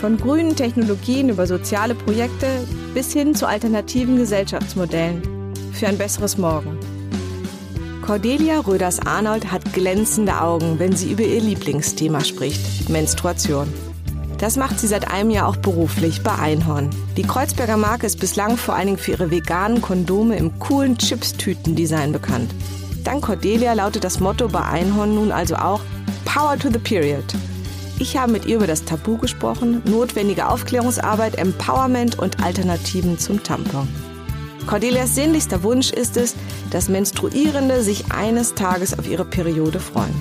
Von grünen Technologien über soziale Projekte bis hin zu alternativen Gesellschaftsmodellen für ein besseres Morgen. Cordelia Röders-Arnold hat glänzende Augen, wenn sie über ihr Lieblingsthema spricht, Menstruation. Das macht sie seit einem Jahr auch beruflich bei Einhorn. Die Kreuzberger Marke ist bislang vor allen Dingen für ihre veganen Kondome im coolen Chips-Tüten-Design bekannt. Dank Cordelia lautet das Motto bei Einhorn nun also auch Power to the Period. Ich habe mit ihr über das Tabu gesprochen, notwendige Aufklärungsarbeit, Empowerment und Alternativen zum Tampon. Cordelias sehnlichster Wunsch ist es, dass Menstruierende sich eines Tages auf ihre Periode freuen.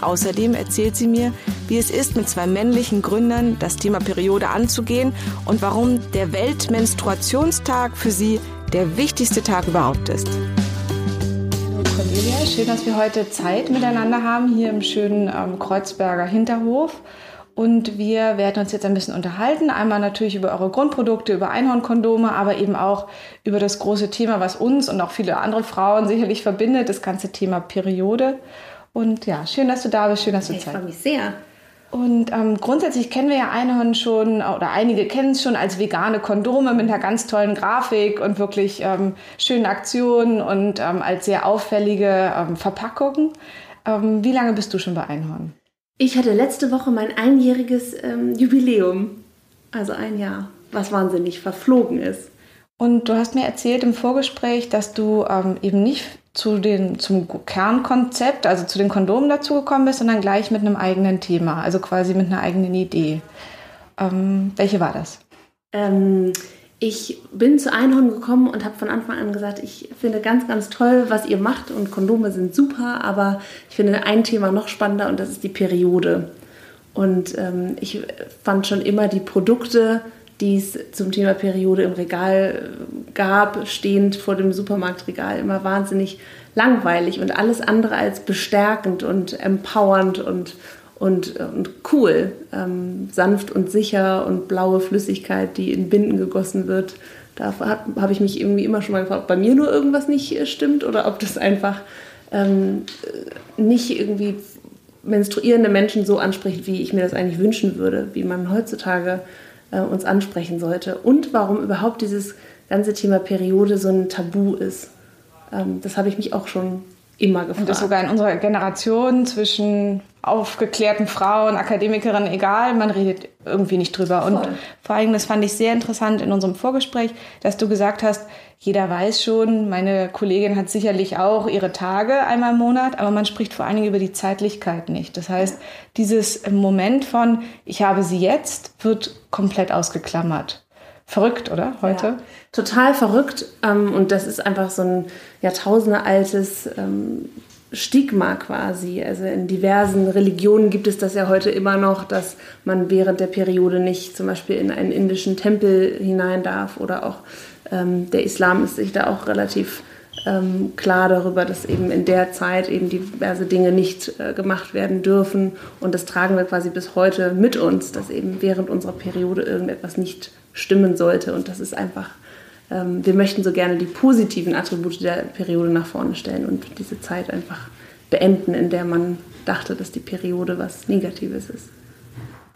Außerdem erzählt sie mir, wie es ist, mit zwei männlichen Gründern das Thema Periode anzugehen und warum der Weltmenstruationstag für sie der wichtigste Tag überhaupt ist. Cornelia, schön, dass wir heute Zeit miteinander haben, hier im schönen ähm, Kreuzberger Hinterhof. Und wir werden uns jetzt ein bisschen unterhalten. Einmal natürlich über eure Grundprodukte, über Einhornkondome, aber eben auch über das große Thema, was uns und auch viele andere Frauen sicherlich verbindet, das ganze Thema Periode. Und ja, schön, dass du da bist, schön, dass du Ich Zeit freue mich sehr. Und ähm, grundsätzlich kennen wir ja Einhorn schon, oder einige kennen es schon als vegane Kondome mit einer ganz tollen Grafik und wirklich ähm, schönen Aktionen und ähm, als sehr auffällige ähm, Verpackung. Ähm, wie lange bist du schon bei Einhorn? Ich hatte letzte Woche mein einjähriges ähm, Jubiläum. Also ein Jahr, was wahnsinnig verflogen ist. Und du hast mir erzählt im Vorgespräch, dass du ähm, eben nicht zu den, zum Kernkonzept, also zu den Kondomen dazugekommen bist, sondern gleich mit einem eigenen Thema, also quasi mit einer eigenen Idee. Ähm, welche war das? Ähm, ich bin zu Einhorn gekommen und habe von Anfang an gesagt, ich finde ganz, ganz toll, was ihr macht und Kondome sind super, aber ich finde ein Thema noch spannender und das ist die Periode. Und ähm, ich fand schon immer die Produkte, die es zum Thema Periode im Regal äh, gab, stehend vor dem Supermarktregal, immer wahnsinnig langweilig und alles andere als bestärkend und empowernd und, und, und cool. Ähm, sanft und sicher und blaue Flüssigkeit, die in Binden gegossen wird. Da habe hab ich mich irgendwie immer schon mal gefragt, ob bei mir nur irgendwas nicht äh, stimmt oder ob das einfach ähm, äh, nicht irgendwie menstruierende Menschen so anspricht, wie ich mir das eigentlich wünschen würde, wie man heutzutage äh, uns ansprechen sollte und warum überhaupt dieses ganze Thema Periode so ein Tabu ist. Ähm, das habe ich mich auch schon immer gefragt. Und das sogar in unserer Generation zwischen aufgeklärten Frauen, Akademikerinnen, egal, man redet irgendwie nicht drüber. Und Voll. vor allem, das fand ich sehr interessant in unserem Vorgespräch, dass du gesagt hast, jeder weiß schon, meine Kollegin hat sicherlich auch ihre Tage einmal im Monat, aber man spricht vor allen Dingen über die Zeitlichkeit nicht. Das heißt, dieses Moment von, ich habe sie jetzt, wird komplett ausgeklammert. Verrückt, oder? Heute? Ja, total verrückt. Ähm, und das ist einfach so ein jahrtausendealtes ähm, Stigma quasi. Also in diversen Religionen gibt es das ja heute immer noch, dass man während der Periode nicht zum Beispiel in einen indischen Tempel hinein darf. Oder auch ähm, der Islam ist sich da auch relativ ähm, klar darüber, dass eben in der Zeit eben diverse Dinge nicht äh, gemacht werden dürfen. Und das tragen wir quasi bis heute mit uns, dass eben während unserer Periode irgendetwas nicht stimmen sollte. Und das ist einfach, ähm, wir möchten so gerne die positiven Attribute der Periode nach vorne stellen und diese Zeit einfach beenden, in der man dachte, dass die Periode was Negatives ist.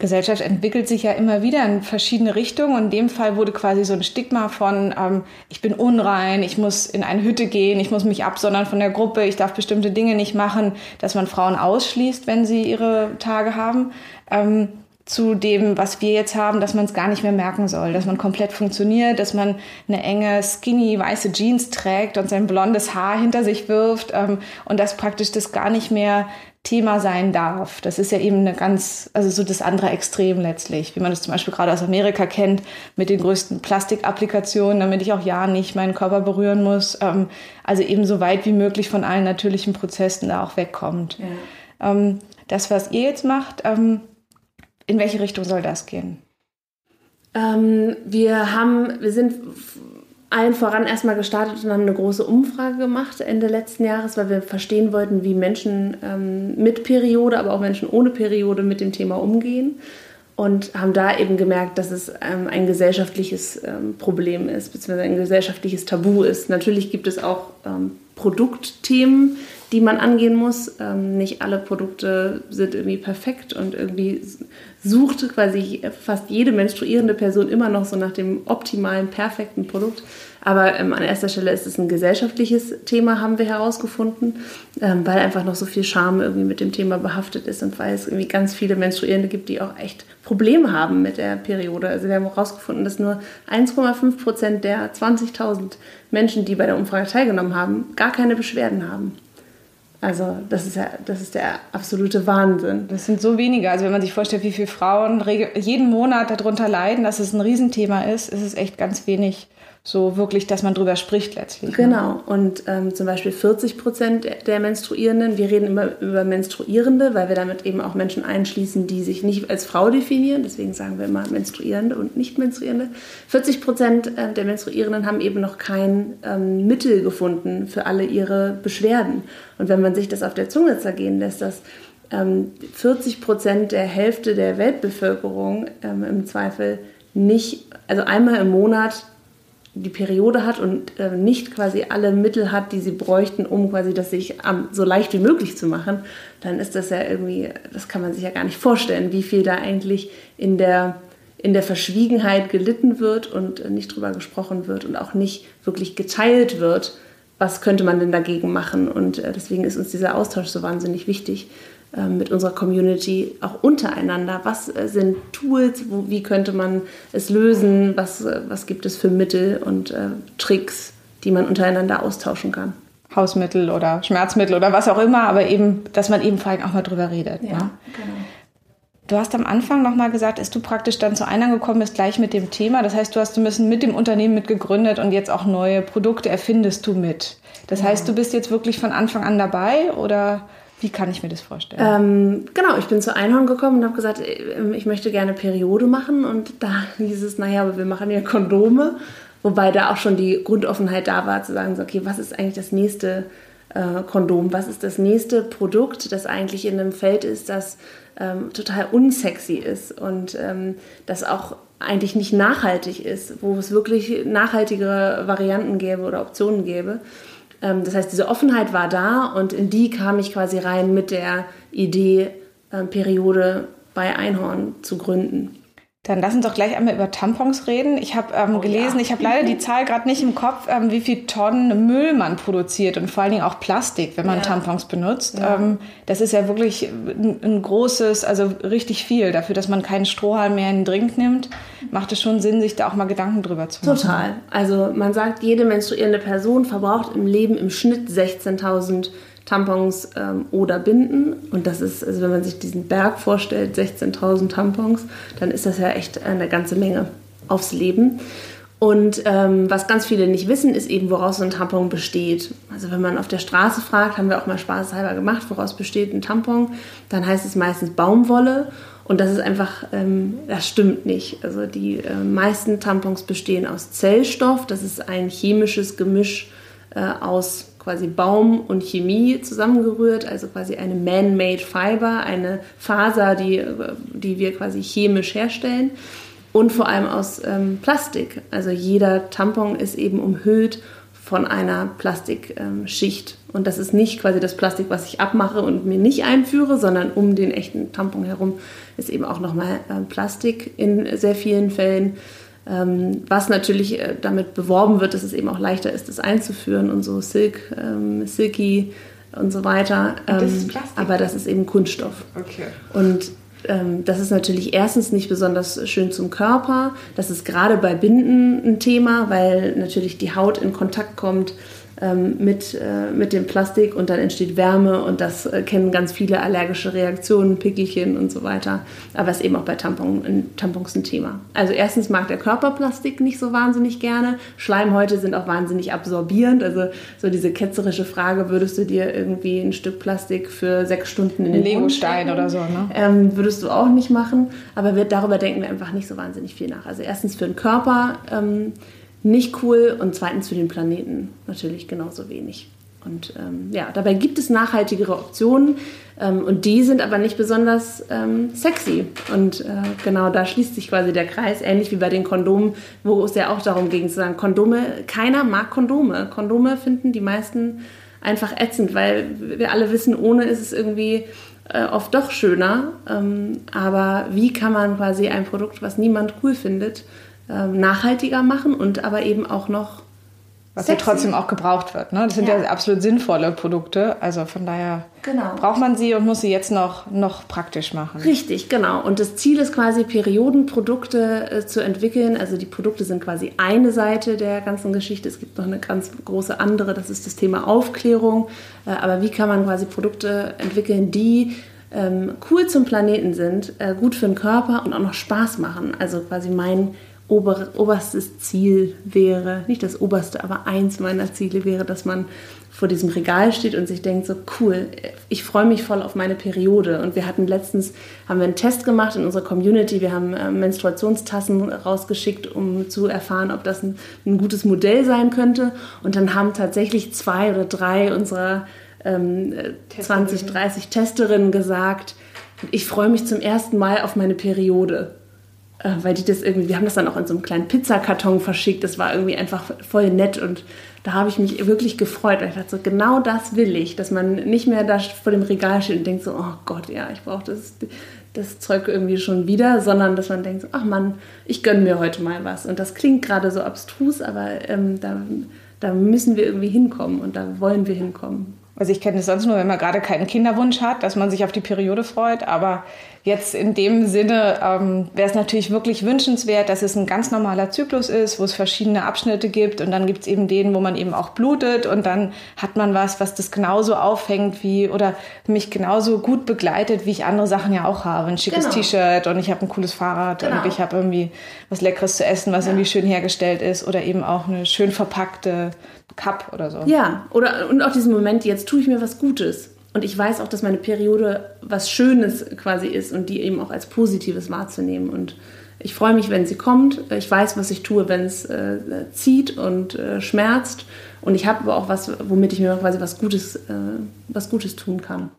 Gesellschaft entwickelt sich ja immer wieder in verschiedene Richtungen. Und in dem Fall wurde quasi so ein Stigma von, ähm, ich bin unrein, ich muss in eine Hütte gehen, ich muss mich absondern von der Gruppe, ich darf bestimmte Dinge nicht machen, dass man Frauen ausschließt, wenn sie ihre Tage haben. Ähm, zu dem, was wir jetzt haben, dass man es gar nicht mehr merken soll, dass man komplett funktioniert, dass man eine enge, skinny, weiße Jeans trägt und sein blondes Haar hinter sich wirft ähm, und dass praktisch das gar nicht mehr Thema sein darf. Das ist ja eben eine ganz, also so das andere Extrem letztlich, wie man das zum Beispiel gerade aus Amerika kennt, mit den größten Plastikapplikationen, damit ich auch ja nicht meinen Körper berühren muss. Ähm, also eben so weit wie möglich von allen natürlichen Prozessen da auch wegkommt. Ja. Ähm, das, was ihr jetzt macht, ähm, in welche Richtung soll das gehen? Ähm, wir haben, wir sind allen voran erstmal gestartet und haben eine große Umfrage gemacht Ende letzten Jahres, weil wir verstehen wollten, wie Menschen ähm, mit Periode, aber auch Menschen ohne Periode mit dem Thema umgehen. Und haben da eben gemerkt, dass es ähm, ein gesellschaftliches ähm, Problem ist, beziehungsweise ein gesellschaftliches Tabu ist. Natürlich gibt es auch ähm, Produktthemen, die man angehen muss. Ähm, nicht alle Produkte sind irgendwie perfekt und irgendwie sucht quasi fast jede menstruierende Person immer noch so nach dem optimalen, perfekten Produkt. Aber ähm, an erster Stelle ist es ein gesellschaftliches Thema, haben wir herausgefunden, ähm, weil einfach noch so viel Scham irgendwie mit dem Thema behaftet ist und weil es irgendwie ganz viele Menstruierende gibt, die auch echt Probleme haben mit der Periode. Also wir haben herausgefunden, dass nur 1,5 Prozent der 20.000 Menschen, die bei der Umfrage teilgenommen haben, gar keine Beschwerden haben. Also das ist ja, das ist der absolute Wahnsinn. Das sind so wenige. Also wenn man sich vorstellt, wie viele Frauen jeden Monat darunter leiden, dass es ein Riesenthema ist, ist es echt ganz wenig so wirklich, dass man drüber spricht letztlich. Ne? Genau. Und ähm, zum Beispiel 40 Prozent der Menstruierenden, wir reden immer über Menstruierende, weil wir damit eben auch Menschen einschließen, die sich nicht als Frau definieren. Deswegen sagen wir immer Menstruierende und nicht Menstruierende. 40 Prozent äh, der Menstruierenden haben eben noch kein ähm, Mittel gefunden für alle ihre Beschwerden. Und wenn man sich das auf der Zunge zergehen lässt, dass 40 ähm, Prozent der Hälfte der Weltbevölkerung ähm, im Zweifel nicht, also einmal im Monat die Periode hat und äh, nicht quasi alle Mittel hat, die sie bräuchten, um quasi das sich ähm, so leicht wie möglich zu machen, dann ist das ja irgendwie, das kann man sich ja gar nicht vorstellen, wie viel da eigentlich in der, in der Verschwiegenheit gelitten wird und äh, nicht drüber gesprochen wird und auch nicht wirklich geteilt wird, was könnte man denn dagegen machen. Und äh, deswegen ist uns dieser Austausch so wahnsinnig wichtig, mit unserer Community auch untereinander. Was äh, sind Tools? Wo, wie könnte man es lösen? Was, äh, was gibt es für Mittel und äh, Tricks, die man untereinander austauschen kann? Hausmittel oder Schmerzmittel oder was auch immer, aber eben, dass man eben vor allem auch mal drüber redet. Ja, ne? genau. Du hast am Anfang nochmal gesagt, dass du praktisch dann zu Eingang gekommen bist, gleich mit dem Thema. Das heißt, du hast ein bisschen mit dem Unternehmen mitgegründet und jetzt auch neue Produkte erfindest du mit. Das ja. heißt, du bist jetzt wirklich von Anfang an dabei oder wie kann ich mir das vorstellen? Ähm, genau, ich bin zu Einhorn gekommen und habe gesagt, ähm, ich möchte gerne Periode machen. Und da hieß es, naja, aber wir machen ja Kondome. Wobei da auch schon die Grundoffenheit da war, zu sagen, okay, was ist eigentlich das nächste äh, Kondom? Was ist das nächste Produkt, das eigentlich in einem Feld ist, das ähm, total unsexy ist und ähm, das auch eigentlich nicht nachhaltig ist, wo es wirklich nachhaltigere Varianten gäbe oder Optionen gäbe. Ähm, das heißt, diese Offenheit war da und in die kam ich quasi rein mit der Idee, ähm, Periode bei Einhorn zu gründen. Dann lass uns doch gleich einmal über Tampons reden. Ich habe ähm, oh, gelesen, ja. ich habe leider die Zahl gerade nicht im Kopf, ähm, wie viel Tonnen Müll man produziert und vor allen Dingen auch Plastik, wenn man ja. Tampons benutzt. Ja. Ähm, das ist ja wirklich ein, ein, großes, also richtig viel. Dafür, dass man keinen Strohhalm mehr in den Drink nimmt, macht es schon Sinn, sich da auch mal Gedanken drüber zu machen. Total. Also man sagt, jede menstruierende Person verbraucht im Leben im Schnitt 16.000 Tampons ähm, oder Binden. Und das ist, also wenn man sich diesen Berg vorstellt, 16.000 Tampons, dann ist das ja echt eine ganze Menge aufs Leben. Und ähm, was ganz viele nicht wissen, ist eben, woraus so ein Tampon besteht. Also wenn man auf der Straße fragt, haben wir auch mal spaßhalber gemacht, woraus besteht ein Tampon, dann heißt es meistens Baumwolle. Und das ist einfach, ähm, das stimmt nicht. Also die äh, meisten Tampons bestehen aus Zellstoff. Das ist ein chemisches Gemisch äh, aus quasi Baum und Chemie zusammengerührt, also quasi eine man-made Fiber, eine Faser, die, die wir quasi chemisch herstellen und vor allem aus ähm, Plastik. Also jeder Tampon ist eben umhüllt von einer Plastikschicht. Ähm, und das ist nicht quasi das Plastik, was ich abmache und mir nicht einführe, sondern um den echten Tampon herum ist eben auch nochmal äh, Plastik in sehr vielen Fällen. Ähm, was natürlich äh, damit beworben wird, dass es eben auch leichter ist, das einzuführen und so Silk, ähm, Silky und so weiter. Ähm, das ist Plastik. Aber das ist eben Kunststoff. Okay. Und ähm, das ist natürlich erstens nicht besonders schön zum Körper. Das ist gerade bei Binden ein Thema, weil natürlich die Haut in Kontakt kommt ähm, mit, äh, mit dem Plastik und dann entsteht Wärme und das äh, kennen ganz viele allergische Reaktionen, Pickelchen und so weiter. Aber es ist eben auch bei Tampon, Tampons ein Thema. Also erstens mag der Körper Plastik nicht so wahnsinnig gerne. Schleimhäute sind auch wahnsinnig absorbierend. Also so diese ketzerische Frage, würdest du dir irgendwie ein Stück Plastik für sechs Stunden in den Legostein oder so, ne? Ähm, würdest du auch nicht machen. Aber wir, darüber denken wir einfach nicht so wahnsinnig viel nach. Also erstens für den Körper ähm, nicht cool und zweitens für den Planeten natürlich genauso wenig. Und ähm, ja, dabei gibt es nachhaltigere Optionen ähm, und die sind aber nicht besonders ähm, sexy. Und äh, genau da schließt sich quasi der Kreis, ähnlich wie bei den Kondomen, wo es ja auch darum ging zu sagen, Kondome, keiner mag Kondome. Kondome finden die meisten einfach ätzend, weil wir alle wissen, ohne ist es irgendwie äh, oft doch schöner. Ähm, aber wie kann man quasi ein Produkt, was niemand cool findet, ähm, nachhaltiger machen und aber eben auch noch. Was sexy. ja trotzdem auch gebraucht wird. Ne? Das sind ja. ja absolut sinnvolle Produkte. Also von daher genau. braucht man sie und muss sie jetzt noch, noch praktisch machen. Richtig, genau. Und das Ziel ist quasi, Periodenprodukte äh, zu entwickeln. Also die Produkte sind quasi eine Seite der ganzen Geschichte. Es gibt noch eine ganz große andere, das ist das Thema Aufklärung. Äh, aber wie kann man quasi Produkte entwickeln, die ähm, cool zum Planeten sind, äh, gut für den Körper und auch noch Spaß machen. Also quasi mein ober, oberstes Ziel wäre, nicht das oberste, aber eins meiner Ziele wäre, dass man vor diesem Regal steht und sich denkt, so cool, ich freue mich voll auf meine Periode. Und wir hatten letztens, haben wir einen Test gemacht in unserer Community, wir haben äh, Menstruationstassen rausgeschickt, um zu erfahren, ob das ein, ein, gutes Modell sein könnte. Und dann haben tatsächlich zwei oder drei unserer ähm, 20, 30 Testerinnen gesagt, ich freue mich zum ersten Mal auf meine Periode. Äh, weil die das irgendwie, wir haben das dann auch in so einem kleinen Pizzakarton verschickt. Das war irgendwie einfach voll nett und da habe ich mich wirklich gefreut, ich dachte, so, genau das will ich, dass man nicht mehr da vor dem Regal steht und denkt so, oh Gott, ja, ich brauche das, das Zeug irgendwie schon wieder, sondern dass man denkt, so, ach Mann, ich gönne mir heute mal was. Und das klingt gerade so abstrus, aber ähm, da, da müssen wir irgendwie hinkommen und da wollen wir hinkommen. Also ich kenne es sonst nur, wenn man gerade keinen Kinderwunsch hat, dass man sich auf die Periode freut. Aber jetzt in dem Sinne ähm, wäre es natürlich wirklich wünschenswert, dass es ein ganz normaler Zyklus ist, wo es verschiedene Abschnitte gibt. Und dann gibt es eben den, wo man eben auch blutet. Und dann hat man was, was das genauso auffängt wie oder mich genauso gut begleitet, wie ich andere Sachen ja auch habe. Ein schickes genau. T-Shirt und ich habe ein cooles Fahrrad genau. und ich habe irgendwie was Leckeres zu essen, was ja. irgendwie schön hergestellt ist. Oder eben auch eine schön verpackte Cup oder so. Ja, oder und auch diesen Moment, jetzt tue ich mir was Gutes. Und ich weiß auch, dass meine Periode was Schönes quasi ist und die eben auch als Positives wahrzunehmen. Und ich freue mich, wenn sie kommt. Ich weiß, was ich tue, wenn es äh, zieht und äh, schmerzt. Und ich habe aber auch was, womit ich mir quasi was Gutes, äh, was Gutes tun kann.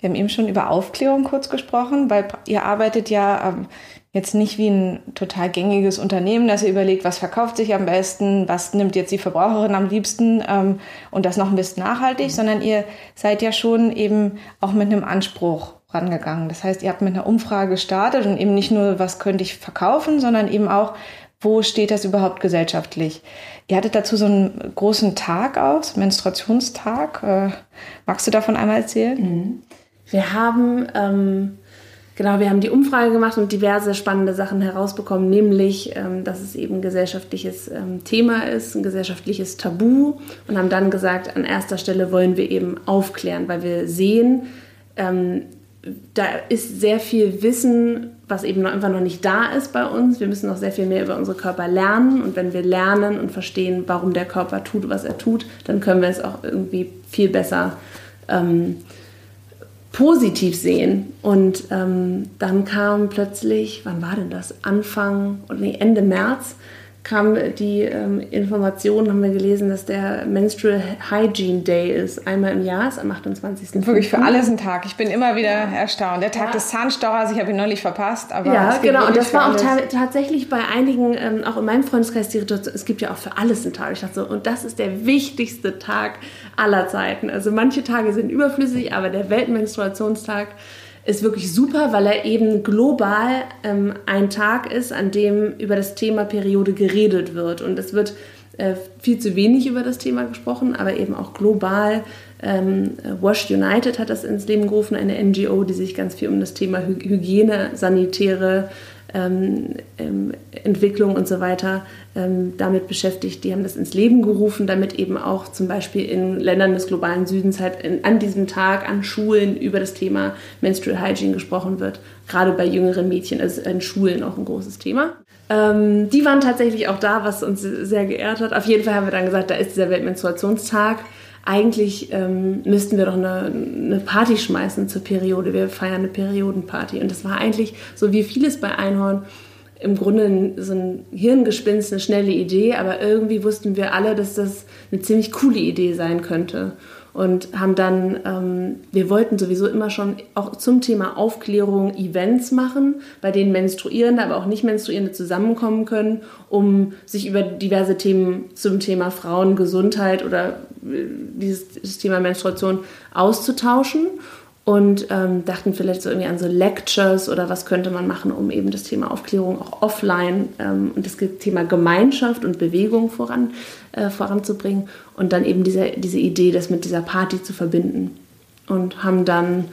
Wir haben eben schon über Aufklärung kurz gesprochen, weil ihr arbeitet ja ähm, jetzt nicht wie ein total gängiges Unternehmen, dass ihr überlegt, was verkauft sich am besten, was nimmt jetzt die Verbraucherin am liebsten ähm, und das noch ein bisschen nachhaltig, sondern ihr seid ja schon eben auch mit einem Anspruch rangegangen. Das heißt, ihr habt mit einer Umfrage gestartet und eben nicht nur, was könnte ich verkaufen, sondern eben auch, wo steht das überhaupt gesellschaftlich? Ihr hattet dazu so einen großen Tag aus, Menstruationstag. Äh, magst du davon einmal erzählen? Mhm. Wir haben, ähm, genau, wir haben die Umfrage gemacht und diverse spannende Sachen herausbekommen, nämlich, ähm, dass es eben ein gesellschaftliches ähm, Thema ist, ein gesellschaftliches Tabu und haben dann gesagt, an erster Stelle wollen wir eben aufklären, weil wir sehen, ähm, da ist sehr viel Wissen, was eben noch einfach noch nicht da ist bei uns. Wir müssen noch sehr viel mehr über unsere Körper lernen. Und wenn wir lernen und verstehen, warum der Körper tut, was er tut, dann können wir es auch irgendwie viel besser ähm, positiv sehen. Und ähm, dann kam plötzlich, wann war denn das? Anfang oder nee, Ende März kam die ähm, Information, haben wir gelesen, dass der Menstrual Hygiene Day ist. Einmal im Jahr, ist am 28. Wirklich für alles ein Tag. Ich bin immer wieder erstaunt. Der Tag ja. des Zahnstochers, ich habe ihn neulich verpasst. Aber ja, genau. Und das war auch ta tatsächlich bei einigen, ähm, auch in meinem Freundeskreis, die es gibt ja auch für alles einen Tag. Ich dachte so, und das ist der wichtigste Tag aller Zeiten. Also manche Tage sind überflüssig, aber der Weltmenstruationstag ist wirklich super, weil er eben global ähm, ein Tag ist, an dem über das Thema Periode geredet wird. Und es wird äh, viel zu wenig über das Thema gesprochen, aber eben auch global. Ähm, Wash United hat das ins Leben gerufen, eine NGO, die sich ganz viel um das Thema Hygiene, sanitäre ähm, Entwicklung und so weiter ähm, damit beschäftigt. Die haben das ins Leben gerufen, damit eben auch zum Beispiel in Ländern des globalen Südens halt in, an diesem Tag an Schulen über das Thema Menstrual Hygiene gesprochen wird. Gerade bei jüngeren Mädchen ist in Schulen auch ein großes Thema. Ähm, die waren tatsächlich auch da, was uns sehr geehrt hat. Auf jeden Fall haben wir dann gesagt, da ist dieser Weltmenstruationstag eigentlich ähm, müssten wir doch eine, eine, Party schmeißen zur Periode. Wir feiern eine Periodenparty. Und das war eigentlich, so wie vieles bei Einhorn, im Grunde so ein Hirngespinst, eine schnelle Idee, aber irgendwie wussten wir alle, dass das eine ziemlich coole Idee sein könnte und haben dann, ähm, wir wollten sowieso immer schon auch zum Thema Aufklärung Events machen, bei denen Menstruierende, aber auch nicht Menstruierende zusammenkommen können, um sich über diverse Themen zum Thema Frauengesundheit oder äh, dieses Thema Menstruation auszutauschen und ähm, dachten vielleicht so irgendwie an so Lectures oder was könnte man machen, um eben das Thema Aufklärung auch offline ähm, und das Thema Gemeinschaft und Bewegung voran, äh, voranzubringen und dann eben diese, diese Idee, das mit dieser Party zu verbinden. Und haben dann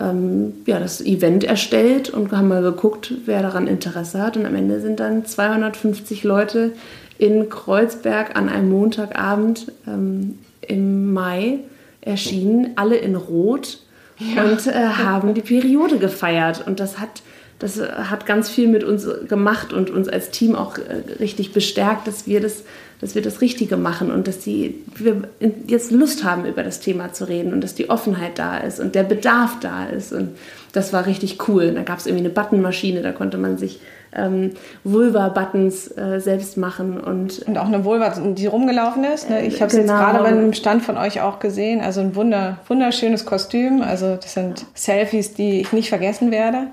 ähm, ja, das Event erstellt und haben mal geguckt, wer daran Interesse hat. Und am Ende sind dann 250 Leute in Kreuzberg an einem Montagabend ähm, im Mai erschienen, alle in Rot ja. und äh, haben die Periode gefeiert. Und das hat, das hat ganz viel mit uns gemacht und uns als Team auch äh, richtig bestärkt, dass wir das, dass wir das Richtige machen und dass die, wir jetzt Lust haben, über das Thema zu reden und dass die Offenheit da ist und der Bedarf da ist. Und das war richtig cool. da gab es irgendwie eine Buttonmaschine, da konnte man sich ähm, Vulva-Buttons äh, selbst machen. Und, und auch eine Vulva, die rumgelaufen ist. Ne? Ich habe es genau. jetzt gerade bei einem Stand von euch auch gesehen. Also ein wunder, wunderschönes Kostüm. Also das sind Selfies, die ich nicht vergessen werde.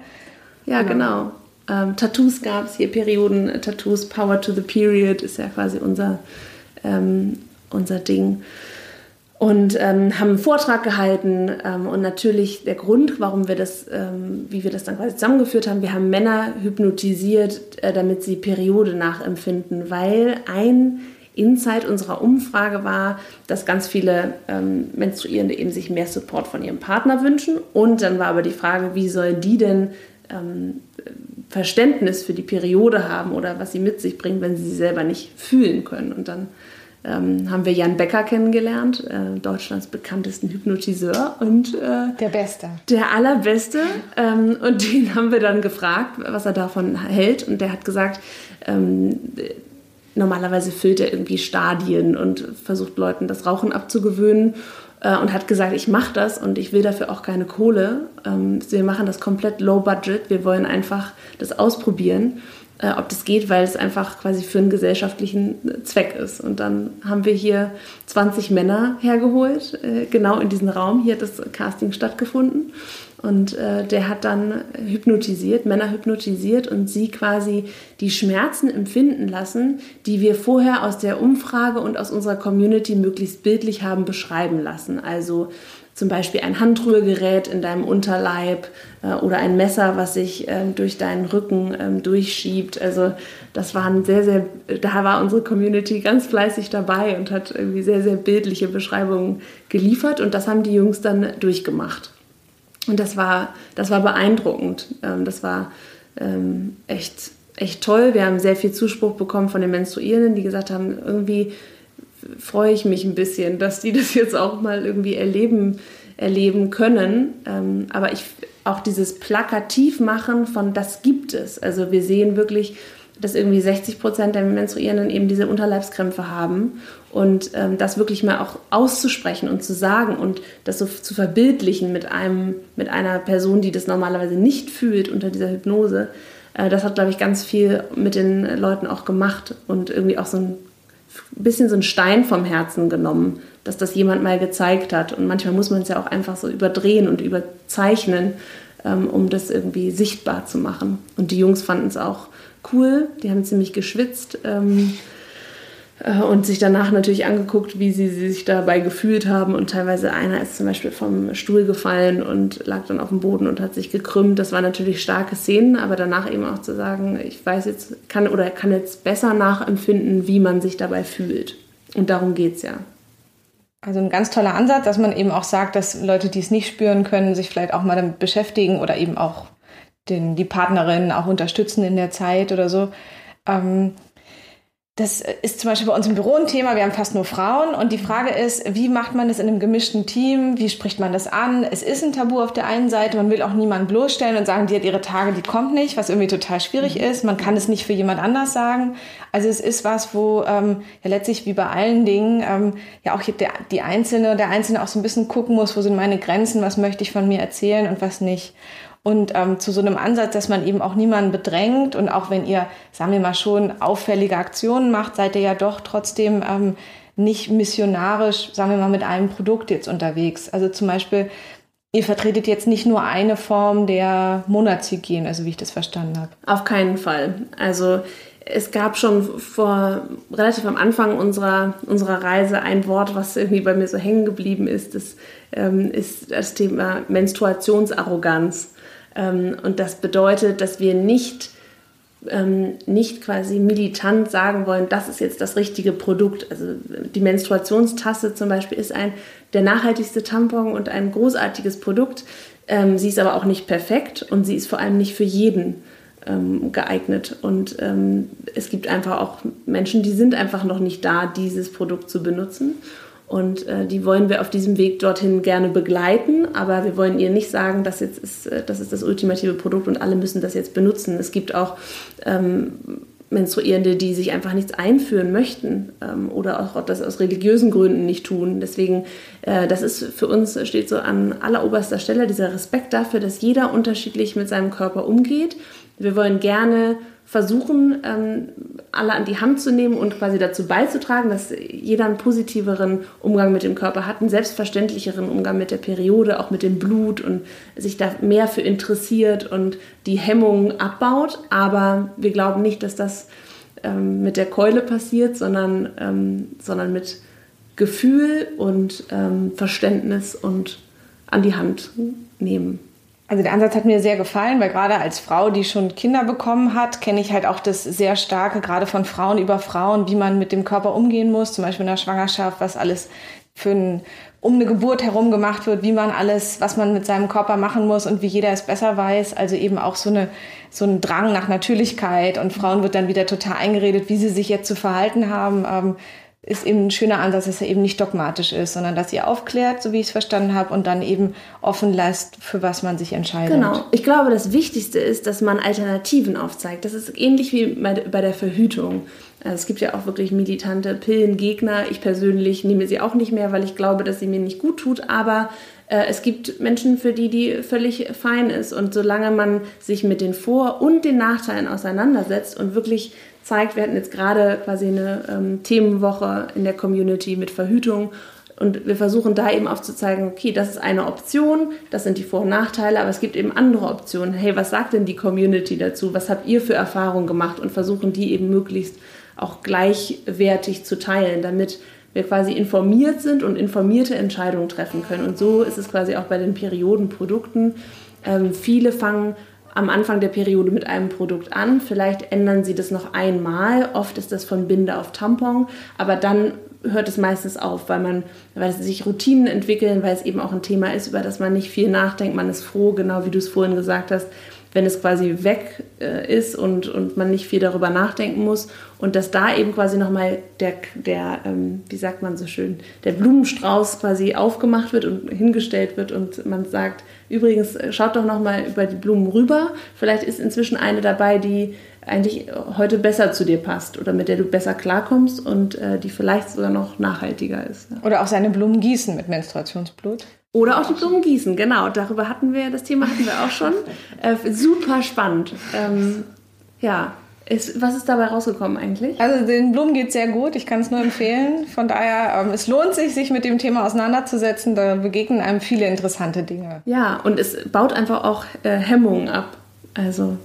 Ja, genau. genau. Ähm, Tattoos gab es hier, Perioden-Tattoos. Power to the Period ist ja quasi unser, ähm, unser Ding und ähm, haben einen Vortrag gehalten ähm, und natürlich der Grund, warum wir das, ähm, wie wir das dann quasi zusammengeführt haben, wir haben Männer hypnotisiert, äh, damit sie Periode nachempfinden, weil ein Insight unserer Umfrage war, dass ganz viele ähm, Menstruierende eben sich mehr Support von ihrem Partner wünschen. Und dann war aber die Frage, wie soll die denn ähm, Verständnis für die Periode haben oder was sie mit sich bringt, wenn sie sie selber nicht fühlen können? Und dann ähm, haben wir Jan Becker kennengelernt, äh, Deutschlands bekanntesten Hypnotiseur und äh, der Beste. Der allerbeste. Ähm, und den haben wir dann gefragt, was er davon hält. Und der hat gesagt, ähm, normalerweise füllt er irgendwie Stadien und versucht Leuten das Rauchen abzugewöhnen äh, und hat gesagt, ich mache das und ich will dafür auch keine Kohle. Ähm, wir machen das komplett low budget. Wir wollen einfach das ausprobieren äh, ob das geht, weil es einfach quasi für einen gesellschaftlichen Zweck ist. Und dann haben wir hier 20 Männer hergeholt, äh, genau in diesen Raum. Hier hat das Casting stattgefunden. Und äh, der hat dann hypnotisiert, Männer hypnotisiert und sie quasi die Schmerzen empfinden lassen, die wir vorher aus der Umfrage und aus unserer Community möglichst bildlich haben beschreiben lassen. Also zum Beispiel ein Handrührgerät in deinem Unterleib äh, oder ein Messer, was sich ähm, durch deinen Rücken ähm, durchschiebt. Also das waren sehr, sehr, da war unsere Community ganz fleißig dabei und hat irgendwie sehr, sehr bildliche Beschreibungen geliefert und das haben die Jungs dann durchgemacht. Und das war, das war beeindruckend. Ähm, das war echt, echt toll. Wir haben sehr viel Zuspruch bekommen von den Menstruierenden, die gesagt haben, irgendwie freue ich mich ein bisschen, dass die das jetzt auch mal irgendwie erleben, erleben können. Ähm, aber ich auch dieses Plakativmachen von das gibt es. Also wir sehen wirklich, dass irgendwie 60 Prozent der Menstruierenden eben diese Unterleibskrämpfe haben und ähm, das wirklich mal auch auszusprechen und zu sagen und das so zu verbildlichen mit einem mit einer Person, die das normalerweise nicht fühlt unter dieser Hypnose. Äh, das hat glaube ich ganz viel mit den Leuten auch gemacht und irgendwie auch so ein bisschen so ein Stein vom Herzen genommen, dass das jemand mal gezeigt hat. Und manchmal muss man es ja auch einfach so überdrehen und überzeichnen, ähm, um das irgendwie sichtbar zu machen. Und die Jungs fanden es auch cool, die haben ziemlich geschwitzt. Ähm, äh, und sich danach natürlich angeguckt, wie sie sich dabei gefühlt haben. Und teilweise einer ist zum Beispiel vom Stuhl gefallen und lag dann auf dem Boden und hat sich gekrümmt. Das waren natürlich starke Szenen, aber danach eben auch zu sagen, ich weiß jetzt, kann oder kann jetzt besser nachempfinden, wie man sich dabei fühlt. Und darum geht es ja. Also ein ganz toller Ansatz, dass man eben auch sagt, dass Leute, die es nicht spüren können, sich vielleicht auch mal damit beschäftigen oder eben auch den, die Partnerin auch unterstützen in der Zeit oder so. Ähm, das ist zum Beispiel bei uns im Büro ein Thema. Wir haben fast nur Frauen. Und die Frage ist, wie macht man das in einem gemischten Team? Wie spricht man das an? Es ist ein Tabu auf der einen Seite. Man will auch niemanden bloßstellen und sagen, die hat ihre Tage, die kommt nicht, was irgendwie total schwierig mhm. ist. Man kann es nicht für jemand anders sagen. Also es ist was, wo ähm, ja letztlich wie bei allen Dingen ähm, ja auch der, die Einzelne, der Einzelne auch so ein bisschen gucken muss, wo sind meine Grenzen, was möchte ich von mir erzählen und was nicht. Und ähm, zu so einem Ansatz, dass man eben auch niemanden bedrängt und auch wenn ihr, sagen wir mal, schon auffällige Aktionen macht, seid ihr ja doch trotzdem ähm, nicht missionarisch, sagen wir mal, mit einem Produkt jetzt unterwegs. Also zum Beispiel, ihr vertretet jetzt nicht nur eine Form der Monatshygiene, also wie ich das verstanden habe. Auf keinen Fall. Also es gab schon vor relativ am Anfang unserer, unserer Reise ein Wort, was irgendwie bei mir so hängen geblieben ist. Das ähm, ist das Thema Menstruationsarroganz. Ähm, und das bedeutet, dass wir nicht, ähm, nicht quasi militant sagen wollen, das ist jetzt das richtige Produkt. Also die Menstruationstasse zum Beispiel ist ein der nachhaltigste Tampon und ein großartiges Produkt. Ähm, sie ist aber auch nicht perfekt und sie ist vor allem nicht für jeden geeignet. Und ähm, es gibt einfach auch Menschen, die sind einfach noch nicht da, dieses Produkt zu benutzen. Und äh, die wollen wir auf diesem Weg dorthin gerne begleiten, aber wir wollen ihr nicht sagen, das, jetzt ist, äh, das ist das ultimative Produkt und alle müssen das jetzt benutzen. Es gibt auch ähm, Menstruierende, die sich einfach nichts einführen möchten ähm, oder auch das aus religiösen Gründen nicht tun. Deswegen, äh, das ist für uns, steht so an alleroberster Stelle dieser Respekt dafür, dass jeder unterschiedlich mit seinem Körper umgeht. Wir wollen gerne versuchen, ähm, alle an die Hand zu nehmen und quasi dazu beizutragen, dass jeder einen positiveren Umgang mit dem Körper hat, einen selbstverständlicheren Umgang mit der Periode, auch mit dem Blut und sich da mehr für interessiert und die Hemmungen abbaut. Aber wir glauben nicht, dass das ähm, mit der Keule passiert, sondern, ähm, sondern mit Gefühl und ähm, Verständnis und an die Hand nehmen. Also der Ansatz hat mir sehr gefallen, weil gerade als Frau, die schon Kinder bekommen hat, kenne ich halt auch das sehr starke, gerade von Frauen über Frauen, wie man mit dem Körper umgehen muss, zum Beispiel in der Schwangerschaft, was alles für ein, um eine Geburt herum gemacht wird, wie man alles, was man mit seinem Körper machen muss und wie jeder es besser weiß. Also eben auch so eine so ein Drang nach Natürlichkeit und Frauen wird dann wieder total eingeredet, wie sie sich jetzt zu verhalten haben. Ähm, ist eben ein schöner Ansatz, dass er eben nicht dogmatisch ist, sondern dass ihr aufklärt, so wie ich es verstanden habe, und dann eben offen lässt, für was man sich entscheidet. Genau. Ich glaube, das Wichtigste ist, dass man Alternativen aufzeigt. Das ist ähnlich wie bei der Verhütung. Also es gibt ja auch wirklich militante Pillengegner. Ich persönlich nehme sie auch nicht mehr, weil ich glaube, dass sie mir nicht gut tut. Aber es gibt Menschen, für die die völlig fein ist. Und solange man sich mit den Vor- und den Nachteilen auseinandersetzt und wirklich zeigt. Wir hatten jetzt gerade quasi eine ähm, Themenwoche in der Community mit Verhütung und wir versuchen da eben aufzuzeigen, okay, das ist eine Option, das sind die Vor- und Nachteile, aber es gibt eben andere Optionen. Hey, was sagt denn die Community dazu? Was habt ihr für Erfahrungen gemacht? Und versuchen die eben möglichst auch gleichwertig zu teilen, damit wir quasi informiert sind und informierte Entscheidungen treffen können. Und so ist es quasi auch bei den Periodenprodukten. Ähm, viele fangen am Anfang der Periode mit einem Produkt an. Vielleicht ändern sie das noch einmal. Oft ist das von Binde auf Tampon, aber dann hört es meistens auf, weil man, weil sich Routinen entwickeln, weil es eben auch ein Thema ist, über das man nicht viel nachdenkt. Man ist froh, genau wie du es vorhin gesagt hast, wenn es quasi weg äh, ist und, und man nicht viel darüber nachdenken muss. Und dass da eben quasi nochmal der, der ähm, wie sagt man so schön, der Blumenstrauß quasi aufgemacht wird und hingestellt wird und man sagt, übrigens, schaut doch nochmal über die Blumen rüber. Vielleicht ist inzwischen eine dabei, die eigentlich heute besser zu dir passt oder mit der du besser klarkommst und äh, die vielleicht sogar noch nachhaltiger ist. Ja. Oder auch seine Blumen gießen mit Menstruationsblut. Oder auch die Blumen gießen, genau. Darüber hatten wir, das Thema hatten wir auch schon. Äh, super spannend. Ähm, ja, ist, was ist dabei rausgekommen eigentlich? Also den Blumen geht sehr gut, ich kann es nur empfehlen. Von daher, ähm, es lohnt sich, sich mit dem Thema auseinanderzusetzen. Da begegnen einem viele interessante Dinge. Ja, und es baut einfach auch äh, Hemmungen ab. Also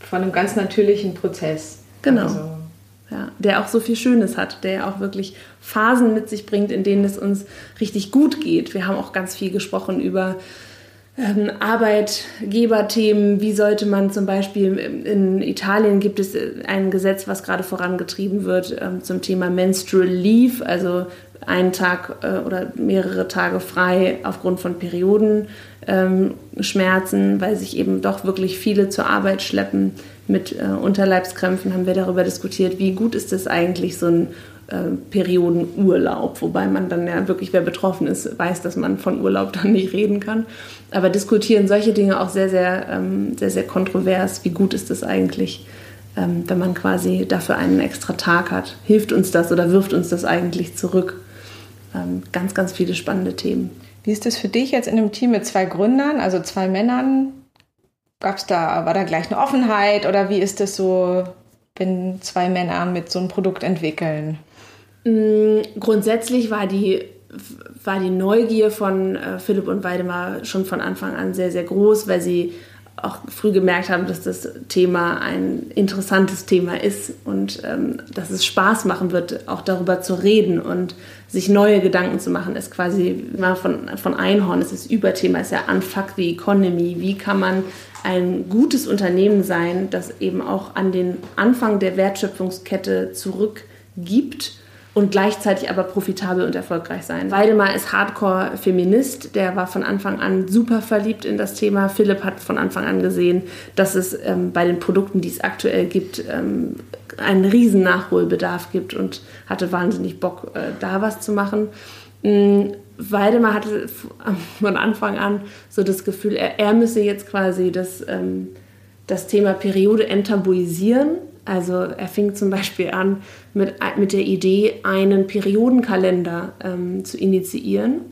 von einem ganz natürlichen Prozess. Genau. Also, ja, der auch so viel Schönes hat, der auch wirklich Phasen mit sich bringt, in denen es uns richtig gut geht. Wir haben auch ganz viel gesprochen über ähm, Arbeitgeberthemen, wie sollte man zum Beispiel, in Italien gibt es ein Gesetz, was gerade vorangetrieben wird ähm, zum Thema Menstrual Leave, also einen Tag äh, oder mehrere Tage frei aufgrund von Periodenschmerzen, ähm, weil sich eben doch wirklich viele zur Arbeit schleppen. Mit äh, Unterleibskrämpfen, haben wir darüber diskutiert, wie gut ist es eigentlich, so ein äh, Periodenurlaub, wobei man dann ja wirklich, wer betroffen ist, weiß, dass man von Urlaub dann nicht reden kann. Aber diskutieren solche Dinge auch sehr, sehr, ähm, sehr, sehr kontrovers. Wie gut ist das eigentlich, ähm, wenn man quasi dafür einen extra Tag hat? Hilft uns das oder wirft uns das eigentlich zurück? Ähm, ganz, ganz viele spannende Themen. Wie ist das für dich jetzt in einem Team mit zwei Gründern, also zwei Männern? Gab's da, war da gleich eine Offenheit oder wie ist das so, wenn zwei Männer mit so einem Produkt entwickeln? Mm, grundsätzlich war die, war die Neugier von äh, Philipp und Weidemar schon von Anfang an sehr, sehr groß, weil sie auch früh gemerkt haben, dass das Thema ein interessantes Thema ist und ähm, dass es Spaß machen wird, auch darüber zu reden und sich neue Gedanken zu machen. Es ist quasi mal von, von Einhorn, es ist Überthema, es ist ja Unfuck the Economy. Wie kann man ein gutes Unternehmen sein, das eben auch an den Anfang der Wertschöpfungskette zurückgibt? Und gleichzeitig aber profitabel und erfolgreich sein. Weidemar ist Hardcore-Feminist, der war von Anfang an super verliebt in das Thema. Philipp hat von Anfang an gesehen, dass es ähm, bei den Produkten, die es aktuell gibt, ähm, einen riesen Nachholbedarf gibt und hatte wahnsinnig Bock, äh, da was zu machen. Ähm, Weidemar hatte von Anfang an so das Gefühl, er, er müsse jetzt quasi das, ähm, das Thema Periode enttabuisieren also er fing zum Beispiel an mit, mit der Idee, einen Periodenkalender ähm, zu initiieren,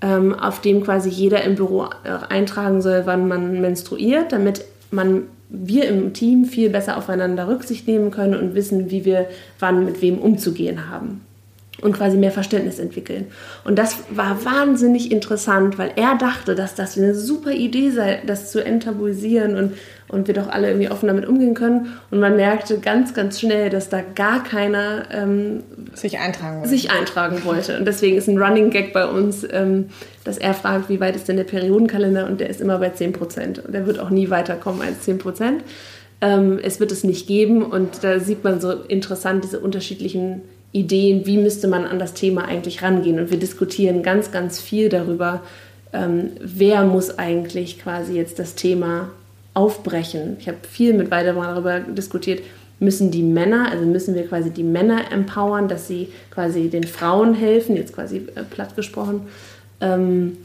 ähm, auf dem quasi jeder im Büro äh, eintragen soll, wann man menstruiert, damit man wir im Team viel besser aufeinander Rücksicht nehmen können und wissen, wie wir wann mit wem umzugehen haben und quasi mehr Verständnis entwickeln. Und das war wahnsinnig interessant, weil er dachte, dass das eine super Idee sei, das zu enttabuisieren und, und wir doch alle irgendwie offen damit umgehen können. Und man merkte ganz, ganz schnell, dass da gar keiner ähm, sich, eintragen wollte. sich eintragen wollte. Und deswegen ist ein Running Gag bei uns, ähm, dass er fragt, wie weit ist denn der Periodenkalender? Und der ist immer bei 10 Prozent. Und der wird auch nie weiterkommen als 10 Prozent. Ähm, es wird es nicht geben. Und da sieht man so interessant diese unterschiedlichen Ideen, wie müsste man an das Thema eigentlich rangehen. Und wir diskutieren ganz, ganz viel darüber, ähm, wer muss eigentlich quasi jetzt das Thema aufbrechen. Ich habe viel mit weiter darüber diskutiert, müssen die Männer, also müssen wir quasi die Männer empowern, dass sie quasi den Frauen helfen, jetzt quasi äh, platt gesprochen. Ähm,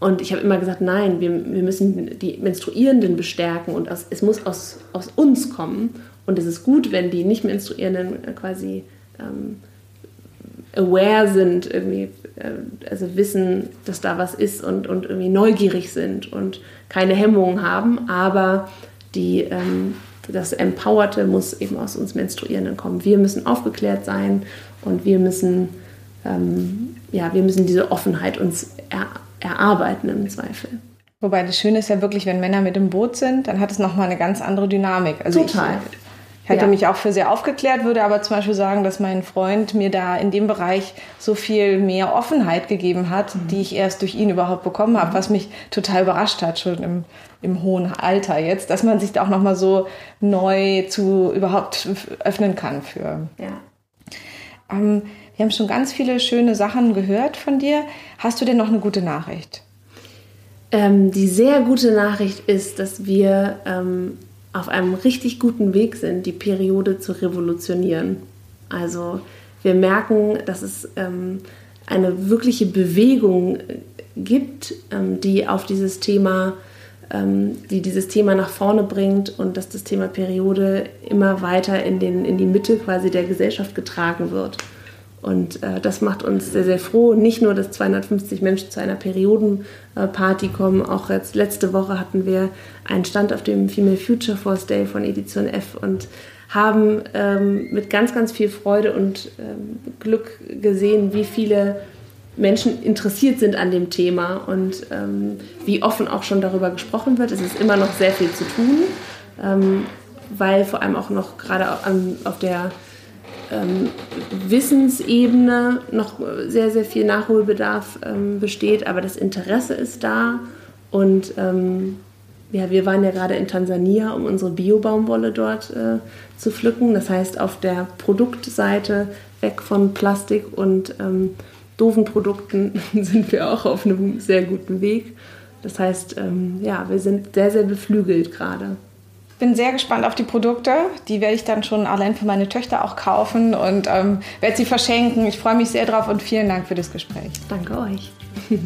und ich habe immer gesagt, nein, wir, wir müssen die Menstruierenden bestärken und aus, es muss aus, aus uns kommen. Und es ist gut, wenn die nicht Menstruierenden äh, quasi ähm, aware sind, irgendwie, äh, also wissen, dass da was ist und, und irgendwie neugierig sind und keine Hemmungen haben, aber die, ähm, das Empowerte muss eben aus uns Menstruierenden kommen. Wir müssen aufgeklärt sein und wir müssen, ähm, ja, wir müssen diese Offenheit uns er, erarbeiten im Zweifel. Wobei das Schöne ist ja wirklich, wenn Männer mit im Boot sind, dann hat es nochmal eine ganz andere Dynamik. Also Total. Ich, hätte ja. mich auch für sehr aufgeklärt, würde aber zum Beispiel sagen, dass mein Freund mir da in dem Bereich so viel mehr Offenheit gegeben hat, mhm. die ich erst durch ihn überhaupt bekommen habe, was mich total überrascht hat, schon im, im hohen Alter jetzt, dass man sich da auch nochmal so neu zu überhaupt öffnen kann für. Ja. Ähm, wir haben schon ganz viele schöne Sachen gehört von dir. Hast du denn noch eine gute Nachricht? Ähm, die sehr gute Nachricht ist, dass wir ähm, auf einem richtig guten Weg sind, die Periode zu revolutionieren. Also wir merken, dass es ähm, eine wirkliche Bewegung äh, gibt, ähm, die auf dieses Thema, ähm, die dieses Thema nach vorne bringt und dass das Thema Periode immer weiter in, den, in die Mitte quasi der Gesellschaft getragen wird. Und äh, das macht uns sehr, sehr froh. Nicht nur, dass 250 Menschen zu einer Periodenparty kommen, auch jetzt letzte Woche hatten wir einen Stand auf dem Female Future Force Day von Edition F und haben ähm, mit ganz, ganz viel Freude und ähm, Glück gesehen, wie viele Menschen interessiert sind an dem Thema und ähm, wie offen auch schon darüber gesprochen wird. Es ist immer noch sehr viel zu tun, ähm, weil vor allem auch noch gerade auf der ähm, Wissensebene noch sehr, sehr viel Nachholbedarf ähm, besteht, aber das Interesse ist da Und ähm, ja, wir waren ja gerade in Tansania, um unsere Bio-Baumwolle dort äh, zu pflücken. Das heißt, auf der Produktseite weg von Plastik und ähm, doofen Produkten sind wir auch auf einem sehr guten Weg. Das heißt, ähm, ja, wir sind sehr, sehr beflügelt gerade. Bin sehr gespannt auf die Produkte. Die werde ich dann schon allein für meine Töchter auch kaufen und ähm, werde sie verschenken. Ich freue mich sehr drauf und vielen Dank für das Gespräch. Danke euch.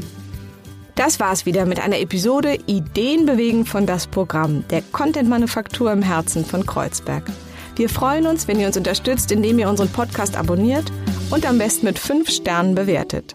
Das war's wieder mit einer Episode Ideen bewegen von das Programm der Content Manufaktur im Herzen von Kreuzberg. Wir freuen uns, wenn ihr uns unterstützt, indem ihr unseren Podcast abonniert und am besten mit fünf Sternen bewertet.